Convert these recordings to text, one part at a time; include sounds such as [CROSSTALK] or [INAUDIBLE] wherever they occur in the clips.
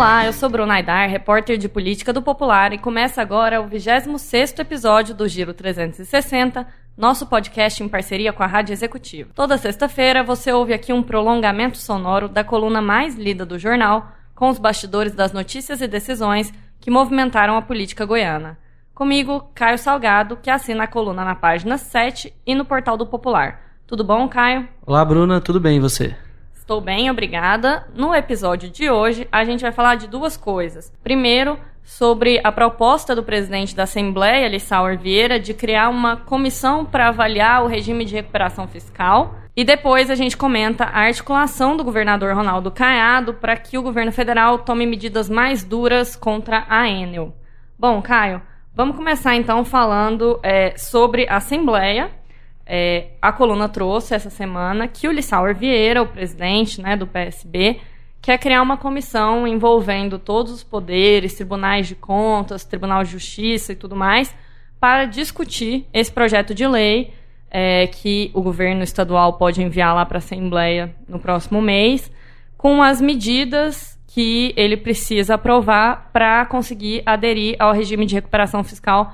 Olá, eu sou Bruna Aidar, repórter de política do Popular, e começa agora o 26º episódio do Giro 360, nosso podcast em parceria com a Rádio Executiva. Toda sexta-feira você ouve aqui um prolongamento sonoro da coluna mais lida do jornal, com os bastidores das notícias e decisões que movimentaram a política goiana. Comigo, Caio Salgado, que assina a coluna na página 7 e no portal do Popular. Tudo bom, Caio? Olá, Bruna, tudo bem e você? Estou bem, obrigada. No episódio de hoje, a gente vai falar de duas coisas. Primeiro, sobre a proposta do presidente da Assembleia, Lissauer Vieira, de criar uma comissão para avaliar o regime de recuperação fiscal. E depois a gente comenta a articulação do governador Ronaldo Caiado para que o governo federal tome medidas mais duras contra a Enel. Bom, Caio, vamos começar então falando é, sobre a Assembleia é, a coluna trouxe essa semana que o Lissauer Vieira, o presidente né, do PSB, quer criar uma comissão envolvendo todos os poderes, tribunais de contas, Tribunal de Justiça e tudo mais, para discutir esse projeto de lei é, que o governo estadual pode enviar lá para a Assembleia no próximo mês, com as medidas que ele precisa aprovar para conseguir aderir ao regime de recuperação fiscal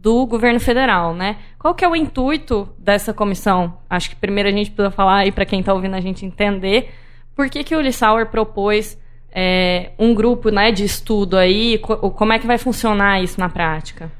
do governo federal, né? Qual que é o intuito dessa comissão? Acho que primeiro a gente precisa falar aí para quem está ouvindo a gente entender por que, que o Lissauer propôs é, um grupo né, de estudo aí, como é que vai funcionar isso na prática?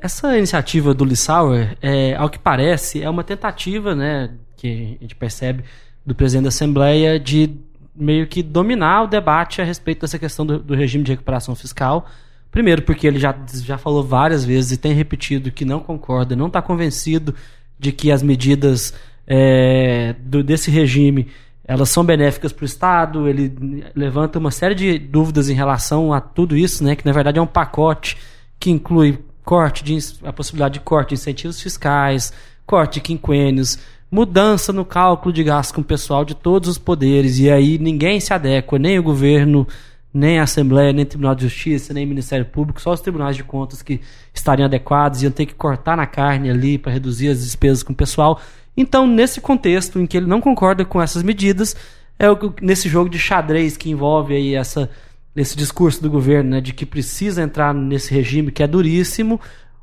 Essa iniciativa do Lissauer, é, ao que parece, é uma tentativa, né, que a gente percebe do presidente da Assembleia de meio que dominar o debate a respeito dessa questão do, do regime de recuperação fiscal Primeiro, porque ele já, já falou várias vezes e tem repetido que não concorda, não está convencido de que as medidas é, do, desse regime elas são benéficas para o Estado. Ele levanta uma série de dúvidas em relação a tudo isso, né, que na verdade é um pacote que inclui corte de, a possibilidade de corte de incentivos fiscais, corte de quinquênios, mudança no cálculo de gastos com o pessoal de todos os poderes, e aí ninguém se adequa, nem o governo nem a Assembleia, nem Tribunal de Justiça, nem Ministério Público, só os tribunais de contas que estariam adequados, iam ter que cortar na carne ali para reduzir as despesas com o pessoal. Então, nesse contexto em que ele não concorda com essas medidas, é o, nesse jogo de xadrez que envolve aí essa, esse discurso do governo né, de que precisa entrar nesse regime que é duríssimo,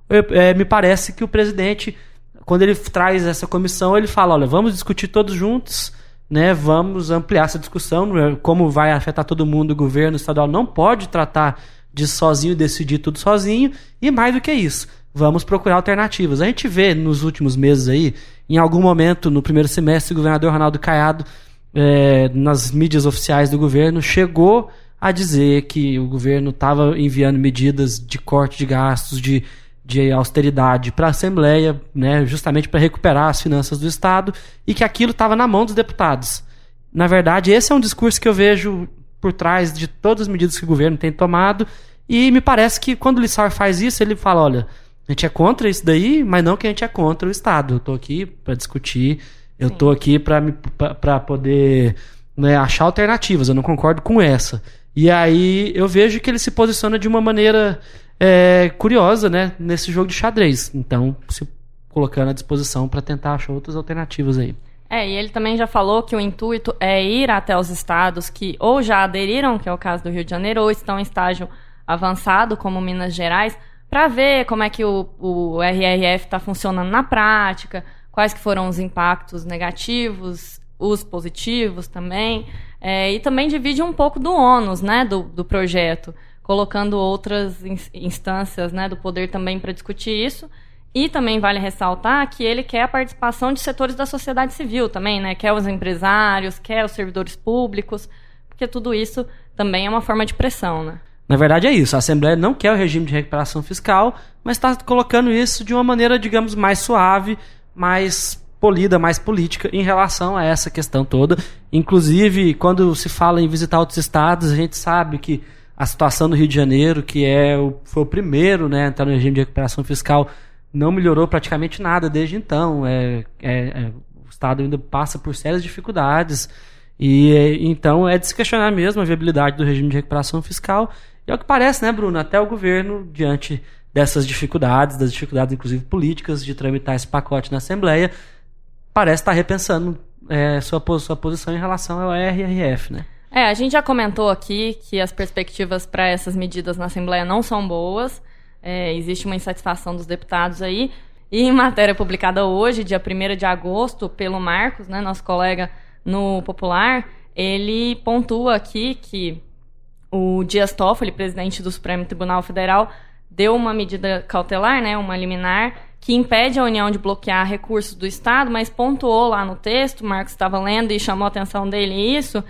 é, me parece que o presidente, quando ele traz essa comissão, ele fala, olha, vamos discutir todos juntos né, vamos ampliar essa discussão, né, como vai afetar todo mundo, o governo estadual não pode tratar de sozinho decidir tudo sozinho, e mais do que isso, vamos procurar alternativas. A gente vê nos últimos meses aí, em algum momento, no primeiro semestre, o governador Ronaldo Caiado, é, nas mídias oficiais do governo, chegou a dizer que o governo estava enviando medidas de corte de gastos, de de austeridade para a Assembleia, né, justamente para recuperar as finanças do Estado, e que aquilo estava na mão dos deputados. Na verdade, esse é um discurso que eu vejo por trás de todas as medidas que o governo tem tomado, e me parece que quando o Lissauer faz isso, ele fala: olha, a gente é contra isso daí, mas não que a gente é contra o Estado. Eu estou aqui para discutir, eu estou aqui para poder né, achar alternativas, eu não concordo com essa. E aí eu vejo que ele se posiciona de uma maneira é, curiosa, né, nesse jogo de xadrez. Então, se colocando à disposição para tentar achar outras alternativas aí. É, e ele também já falou que o intuito é ir até os estados que ou já aderiram, que é o caso do Rio de Janeiro, ou estão em estágio avançado, como Minas Gerais, para ver como é que o, o RRF está funcionando na prática, quais que foram os impactos negativos, os positivos também, é, e também divide um pouco do ônus né, do, do projeto colocando outras instâncias né, do poder também para discutir isso. E também vale ressaltar que ele quer a participação de setores da sociedade civil também, né? Quer os empresários, quer os servidores públicos, porque tudo isso também é uma forma de pressão, né? Na verdade é isso. A Assembleia não quer o regime de recuperação fiscal, mas está colocando isso de uma maneira, digamos, mais suave, mais polida, mais política em relação a essa questão toda. Inclusive, quando se fala em visitar outros estados, a gente sabe que a situação do Rio de Janeiro, que é o, foi o primeiro né, a entrar no regime de recuperação fiscal, não melhorou praticamente nada desde então. É, é, é, o Estado ainda passa por sérias dificuldades. E então é de se questionar mesmo a viabilidade do regime de recuperação fiscal. E é o que parece, né, Bruno? Até o governo, diante dessas dificuldades, das dificuldades inclusive políticas, de tramitar esse pacote na Assembleia, parece estar repensando é, sua, sua posição em relação ao RRF, né? É, a gente já comentou aqui que as perspectivas para essas medidas na Assembleia não são boas. É, existe uma insatisfação dos deputados aí. E em matéria publicada hoje, dia 1 de agosto, pelo Marcos, né, nosso colega no Popular, ele pontua aqui que o Dias Toffoli, presidente do Supremo Tribunal Federal, deu uma medida cautelar, né, uma liminar, que impede a União de bloquear recursos do Estado, mas pontuou lá no texto, Marcos estava lendo e chamou a atenção dele isso,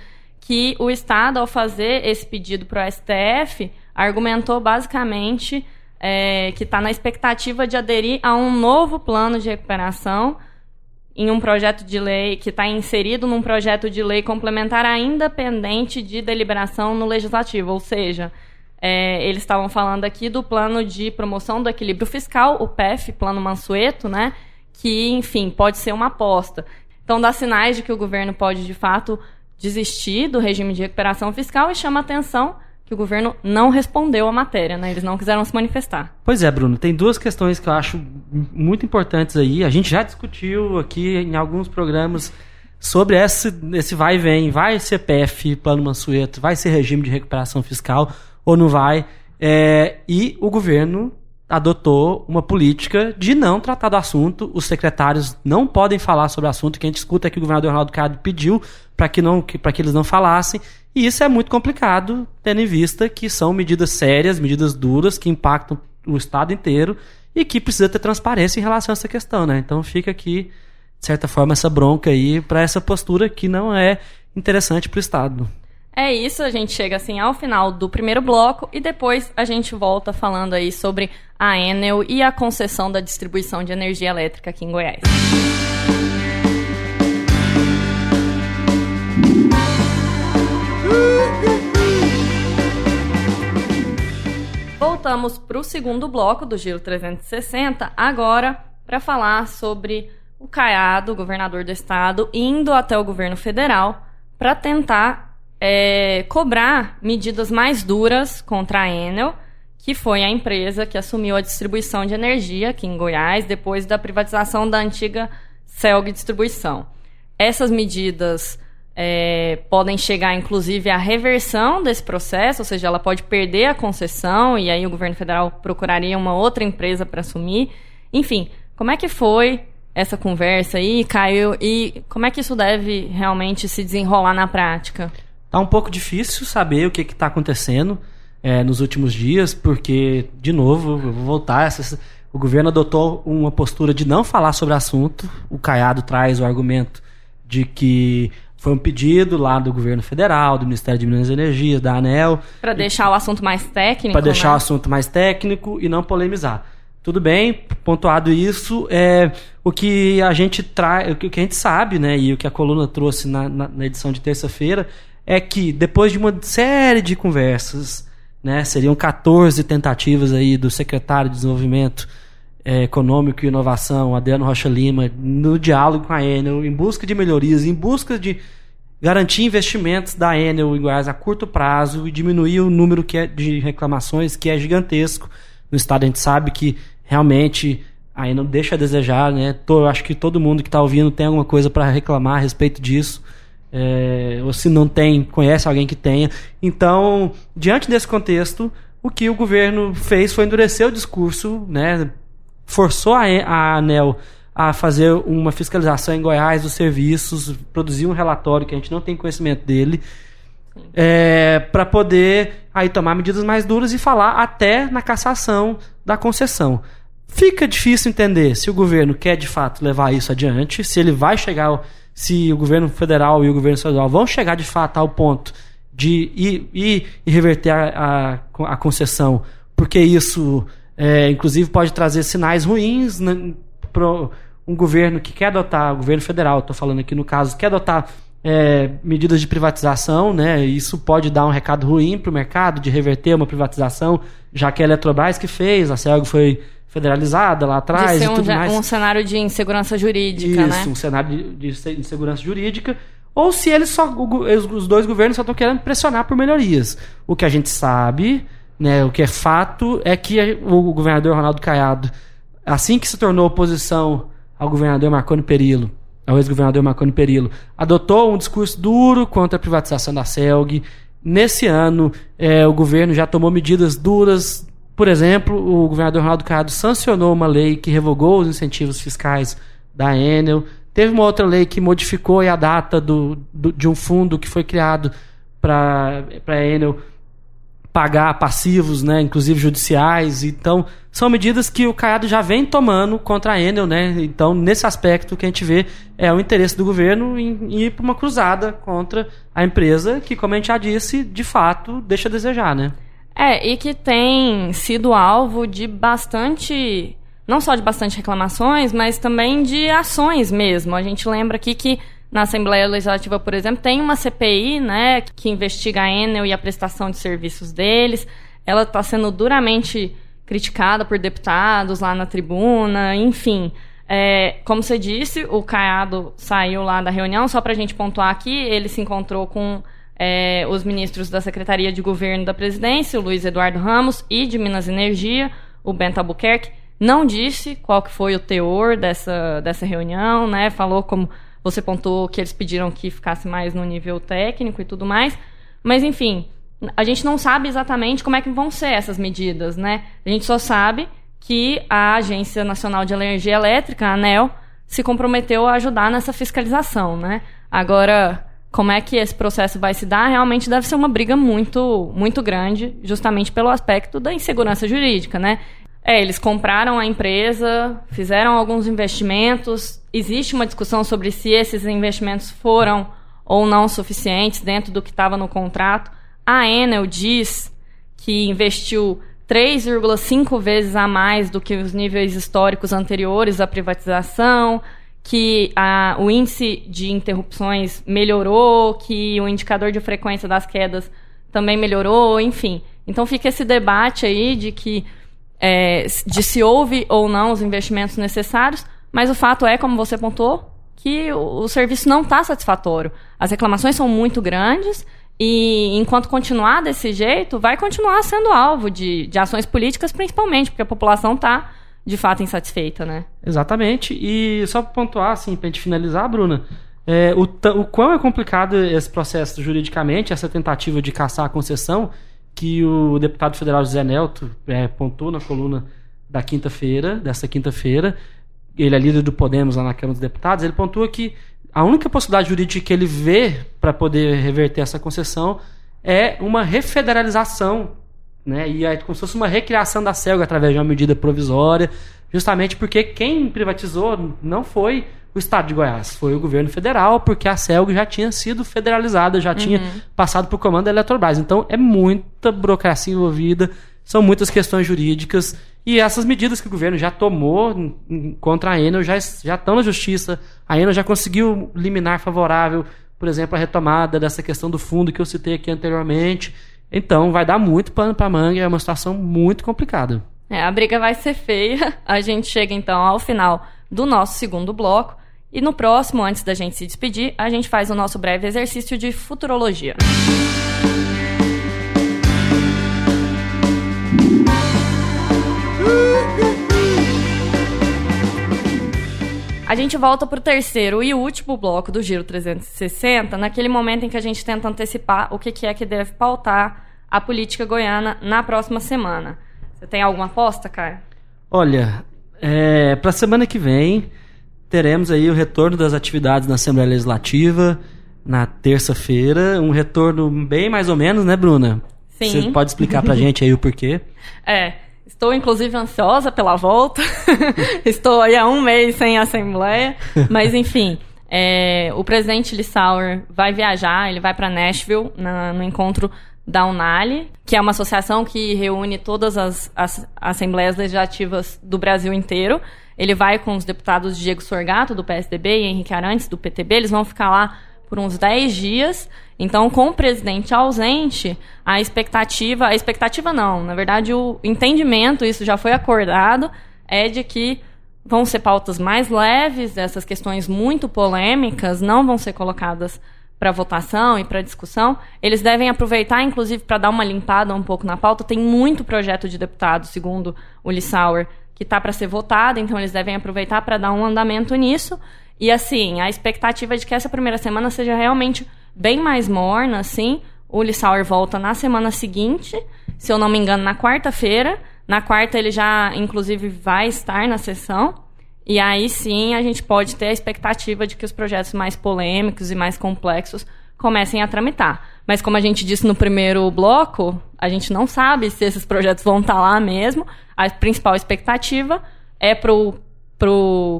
que o Estado, ao fazer esse pedido para o STF, argumentou basicamente é, que está na expectativa de aderir a um novo plano de recuperação em um projeto de lei que está inserido num projeto de lei complementar ainda pendente de deliberação no legislativo, ou seja, é, eles estavam falando aqui do plano de promoção do equilíbrio fiscal, o PEF, plano Mansueto, né? Que, enfim, pode ser uma aposta. Então, dá sinais de que o governo pode, de fato, desistir do regime de recuperação fiscal e chama atenção que o governo não respondeu à matéria, né? Eles não quiseram se manifestar. Pois é, Bruno, tem duas questões que eu acho muito importantes aí. A gente já discutiu aqui em alguns programas sobre esse, esse vai e vem, vai ser PF, Plano Mansueto, vai ser regime de recuperação fiscal ou não vai. É, e o governo adotou uma política de não tratar do assunto. Os secretários não podem falar sobre o assunto. Quem discuta é que o governador Ronaldo Cado pediu para que, não, que, que eles não falassem. E isso é muito complicado, tendo em vista que são medidas sérias, medidas duras, que impactam o Estado inteiro e que precisa ter transparência em relação a essa questão. Né? Então fica aqui, de certa forma, essa bronca aí para essa postura que não é interessante para o Estado. É isso, a gente chega assim ao final do primeiro bloco e depois a gente volta falando aí sobre a Enel e a concessão da distribuição de energia elétrica aqui em Goiás. Voltamos para o segundo bloco do Giro 360, agora para falar sobre o Caiado, governador do estado, indo até o governo federal para tentar é, cobrar medidas mais duras contra a Enel, que foi a empresa que assumiu a distribuição de energia aqui em Goiás depois da privatização da antiga Celg Distribuição. Essas medidas é, podem chegar, inclusive, à reversão desse processo, ou seja, ela pode perder a concessão e aí o governo federal procuraria uma outra empresa para assumir. Enfim, como é que foi essa conversa aí, Caio, e como é que isso deve realmente se desenrolar na prática? Tá um pouco difícil saber o que está acontecendo é, nos últimos dias, porque, de novo, eu vou voltar. Essa, o governo adotou uma postura de não falar sobre o assunto. O Caiado traz o argumento de que foi um pedido lá do governo federal, do Ministério de Minas e Energia, da ANEL. Para deixar o assunto mais técnico. Para deixar né? o assunto mais técnico e não polemizar. Tudo bem, pontuado isso, é o que a gente traz, o que a gente sabe, né, e o que a coluna trouxe na, na, na edição de terça-feira é que depois de uma série de conversas, né, seriam 14 tentativas aí do secretário de Desenvolvimento é, Econômico e Inovação, Adriano Rocha Lima, no diálogo com a Enel, em busca de melhorias, em busca de garantir investimentos da Enel em Goiás a curto prazo e diminuir o número que é de reclamações, que é gigantesco. No estado a gente sabe que realmente a Enel deixa a desejar, né? Tô, acho que todo mundo que está ouvindo tem alguma coisa para reclamar a respeito disso é, ou se não tem, conhece alguém que tenha. Então, diante desse contexto, o que o governo fez foi endurecer o discurso, né, forçou a, a ANEL a fazer uma fiscalização em Goiás dos serviços, produzir um relatório que a gente não tem conhecimento dele, é, para poder aí tomar medidas mais duras e falar até na cassação da concessão. Fica difícil entender se o governo quer de fato levar isso adiante, se ele vai chegar se o governo federal e o governo estadual vão chegar de fato ao ponto de ir, e reverter a, a, a concessão, porque isso, é, inclusive, pode trazer sinais ruins né, para um governo que quer adotar, o governo federal, estou falando aqui no caso, quer adotar é, medidas de privatização, né? Isso pode dar um recado ruim para o mercado de reverter uma privatização, já que a Eletrobras que fez, a Celg foi federalizada lá atrás. De ser um, tudo mais. um cenário de insegurança jurídica, Isso, né? um cenário de, de insegurança jurídica. Ou se eles só. Os dois governos só estão querendo pressionar por melhorias. O que a gente sabe, né, o que é fato, é que o governador Ronaldo Caiado, assim que se tornou oposição ao governador Marconi Perillo, é o ex-governador Marconi Perillo, adotou um discurso duro contra a privatização da CELG. Nesse ano, é, o governo já tomou medidas duras. Por exemplo, o governador Ronaldo Caiado sancionou uma lei que revogou os incentivos fiscais da Enel. Teve uma outra lei que modificou a data do, do de um fundo que foi criado para a Enel pagar passivos, né, inclusive judiciais. Então, são medidas que o Caiado já vem tomando contra a Enel, né? Então, nesse aspecto, que a gente vê é o interesse do governo em, em ir para uma cruzada contra a empresa, que, como a gente já disse, de fato, deixa a desejar, né? É, e que tem sido alvo de bastante. Não só de bastante reclamações, mas também de ações mesmo. A gente lembra aqui que na Assembleia Legislativa, por exemplo, tem uma CPI, né, que investiga a Enel e a prestação de serviços deles. Ela está sendo duramente criticada por deputados lá na tribuna, enfim. É, como você disse, o Caiado saiu lá da reunião, só para a gente pontuar aqui, ele se encontrou com é, os ministros da Secretaria de Governo da Presidência, o Luiz Eduardo Ramos, e de Minas Energia, o Bento Albuquerque. Não disse qual que foi o teor dessa, dessa reunião, né? Falou como você pontuou que eles pediram que ficasse mais no nível técnico e tudo mais. Mas, enfim, a gente não sabe exatamente como é que vão ser essas medidas, né? A gente só sabe que a Agência Nacional de Energia Elétrica, a ANEL, se comprometeu a ajudar nessa fiscalização, né? Agora, como é que esse processo vai se dar? Realmente deve ser uma briga muito, muito grande, justamente pelo aspecto da insegurança jurídica, né? É, eles compraram a empresa, fizeram alguns investimentos. Existe uma discussão sobre se esses investimentos foram ou não suficientes dentro do que estava no contrato. A Enel diz que investiu 3,5 vezes a mais do que os níveis históricos anteriores à privatização, que a, o índice de interrupções melhorou, que o indicador de frequência das quedas também melhorou, enfim. Então fica esse debate aí de que é, de se houve ou não os investimentos necessários, mas o fato é, como você pontuou, que o, o serviço não está satisfatório. As reclamações são muito grandes e, enquanto continuar desse jeito, vai continuar sendo alvo de, de ações políticas, principalmente, porque a população está, de fato, insatisfeita, né? Exatamente. E só para pontuar, assim, para a gente finalizar, Bruna, é, o, o quão é complicado esse processo juridicamente, essa tentativa de caçar a concessão, que o deputado federal José Nelto é, pontuou na coluna da quinta-feira, dessa quinta-feira, ele é líder do Podemos lá na Câmara dos Deputados, ele pontua que a única possibilidade jurídica que ele vê para poder reverter essa concessão é uma refederalização, né? E é como se fosse uma recriação da CELG através de uma medida provisória, justamente porque quem privatizou não foi o estado de Goiás, foi o governo federal, porque a CELG já tinha sido federalizada, já uhum. tinha passado por comando da Eletrobras. Então é muita burocracia envolvida, são muitas questões jurídicas e essas medidas que o governo já tomou contra a Enel já, já estão na justiça. A Enel já conseguiu liminar favorável, por exemplo, a retomada dessa questão do fundo que eu citei aqui anteriormente. Então vai dar muito pano para manga, é uma situação muito complicada. É, a briga vai ser feia. A gente chega então ao final do nosso segundo bloco. E no próximo, antes da gente se despedir, a gente faz o nosso breve exercício de futurologia. A gente volta para o terceiro e último bloco do Giro 360, naquele momento em que a gente tenta antecipar o que é que deve pautar a política goiana na próxima semana. Você tem alguma aposta, Caio? Olha, é, para a semana que vem, teremos aí o retorno das atividades na Assembleia Legislativa na terça-feira. Um retorno bem mais ou menos, né, Bruna? Sim. Você pode explicar pra [LAUGHS] gente aí o porquê? É, estou inclusive ansiosa pela volta. [LAUGHS] estou aí há um mês sem Assembleia. Mas, enfim, é, o presidente Lissauer vai viajar, ele vai para Nashville na, no encontro da Unali, que é uma associação que reúne todas as, as assembleias legislativas do Brasil inteiro. Ele vai com os deputados Diego Sorgato, do PSDB, e Henrique Arantes, do PTB. Eles vão ficar lá por uns 10 dias. Então, com o presidente ausente, a expectativa. A expectativa não, na verdade, o entendimento, isso já foi acordado, é de que vão ser pautas mais leves, essas questões muito polêmicas não vão ser colocadas para votação e para discussão. Eles devem aproveitar, inclusive, para dar uma limpada um pouco na pauta. Tem muito projeto de deputado, segundo o Lissauer, que está para ser votada, então eles devem aproveitar para dar um andamento nisso. E assim, a expectativa é de que essa primeira semana seja realmente bem mais morna, assim. O Lissauer volta na semana seguinte, se eu não me engano, na quarta-feira. Na quarta ele já, inclusive, vai estar na sessão. E aí sim a gente pode ter a expectativa de que os projetos mais polêmicos e mais complexos comecem a tramitar. Mas como a gente disse no primeiro bloco, a gente não sabe se esses projetos vão estar lá mesmo. A principal expectativa é para o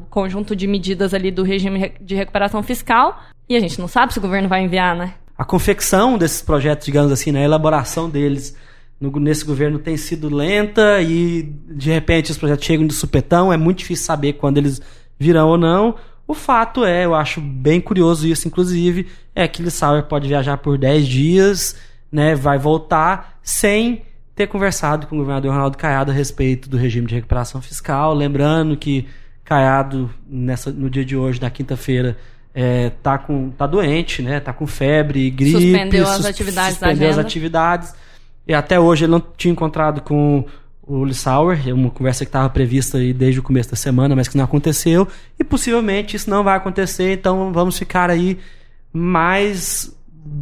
conjunto de medidas ali do regime de recuperação fiscal. E a gente não sabe se o governo vai enviar, né? A confecção desses projetos, digamos assim, né, a elaboração deles no, nesse governo tem sido lenta e de repente os projetos chegam de supetão, é muito difícil saber quando eles virão ou não. O fato é, eu acho bem curioso isso, inclusive, é que Lissauer pode viajar por 10 dias, né, vai voltar sem ter conversado com o governador Ronaldo Caiado a respeito do regime de recuperação fiscal. Lembrando que Caiado, nessa, no dia de hoje, na quinta-feira, é, tá, com, tá doente, né, tá com febre, gripe. Suspendeu as atividades suspendeu as atividades. E até hoje ele não tinha encontrado com o Lissauer, é uma conversa que estava prevista aí desde o começo da semana, mas que não aconteceu. E possivelmente isso não vai acontecer, então vamos ficar aí mais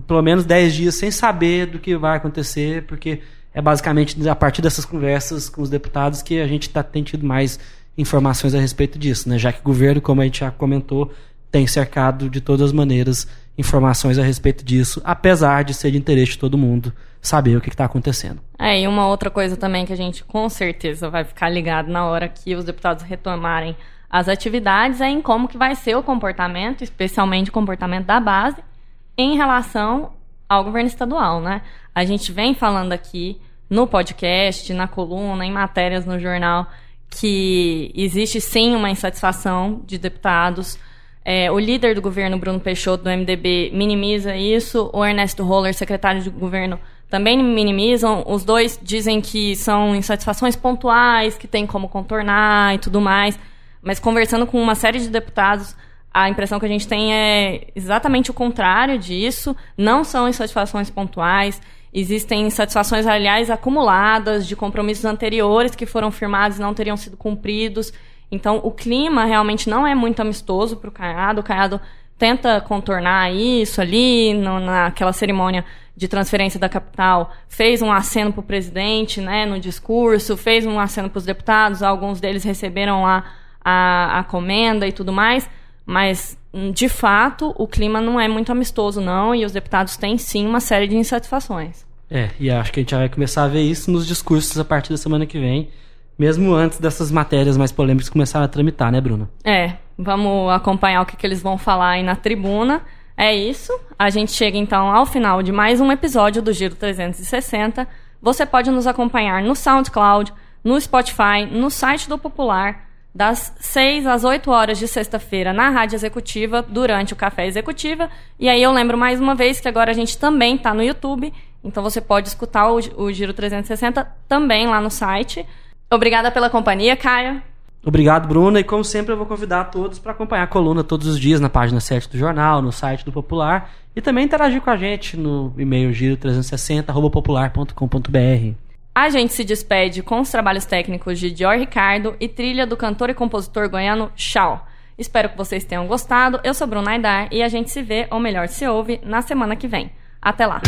pelo menos 10 dias sem saber do que vai acontecer, porque é basicamente a partir dessas conversas com os deputados que a gente tá, tem tido mais informações a respeito disso, né? já que o governo, como a gente já comentou, tem cercado de todas as maneiras informações a respeito disso, apesar de ser de interesse de todo mundo saber o que está acontecendo. É, e uma outra coisa também que a gente com certeza vai ficar ligado na hora que os deputados retomarem as atividades é em como que vai ser o comportamento, especialmente o comportamento da base, em relação ao governo estadual, né? A gente vem falando aqui no podcast, na coluna, em matérias no jornal, que existe sim uma insatisfação de deputados é, o líder do governo, Bruno Peixoto, do MDB, minimiza isso. O Ernesto Roller, secretário de governo, também minimizam. Os dois dizem que são insatisfações pontuais, que tem como contornar e tudo mais. Mas conversando com uma série de deputados, a impressão que a gente tem é exatamente o contrário disso. Não são insatisfações pontuais. Existem insatisfações, aliás, acumuladas de compromissos anteriores que foram firmados e não teriam sido cumpridos. Então, o clima realmente não é muito amistoso para o Caiado. O Caiado tenta contornar isso ali, no, naquela cerimônia de transferência da capital, fez um aceno para o presidente né, no discurso, fez um aceno para os deputados, alguns deles receberam lá a, a comenda e tudo mais, mas, de fato, o clima não é muito amistoso, não, e os deputados têm sim uma série de insatisfações. É, e acho que a gente já vai começar a ver isso nos discursos a partir da semana que vem mesmo antes dessas matérias mais polêmicas começarem a tramitar, né, Bruna? É, vamos acompanhar o que, que eles vão falar aí na tribuna. É isso. A gente chega então ao final de mais um episódio do Giro 360. Você pode nos acompanhar no SoundCloud, no Spotify, no site do Popular, das 6 às 8 horas de sexta-feira na Rádio Executiva, durante o Café Executiva. E aí eu lembro mais uma vez que agora a gente também está no YouTube, então você pode escutar o, o Giro 360 também lá no site. Obrigada pela companhia, Caio. Obrigado, Bruna. E como sempre, eu vou convidar todos para acompanhar a coluna todos os dias na página 7 do jornal, no site do Popular e também interagir com a gente no e-mail giro360popular.com.br. A gente se despede com os trabalhos técnicos de Dior Ricardo e trilha do cantor e compositor goiano Chau. Espero que vocês tenham gostado. Eu sou Bruna Aidar e a gente se vê, ou melhor, se ouve, na semana que vem. Até lá!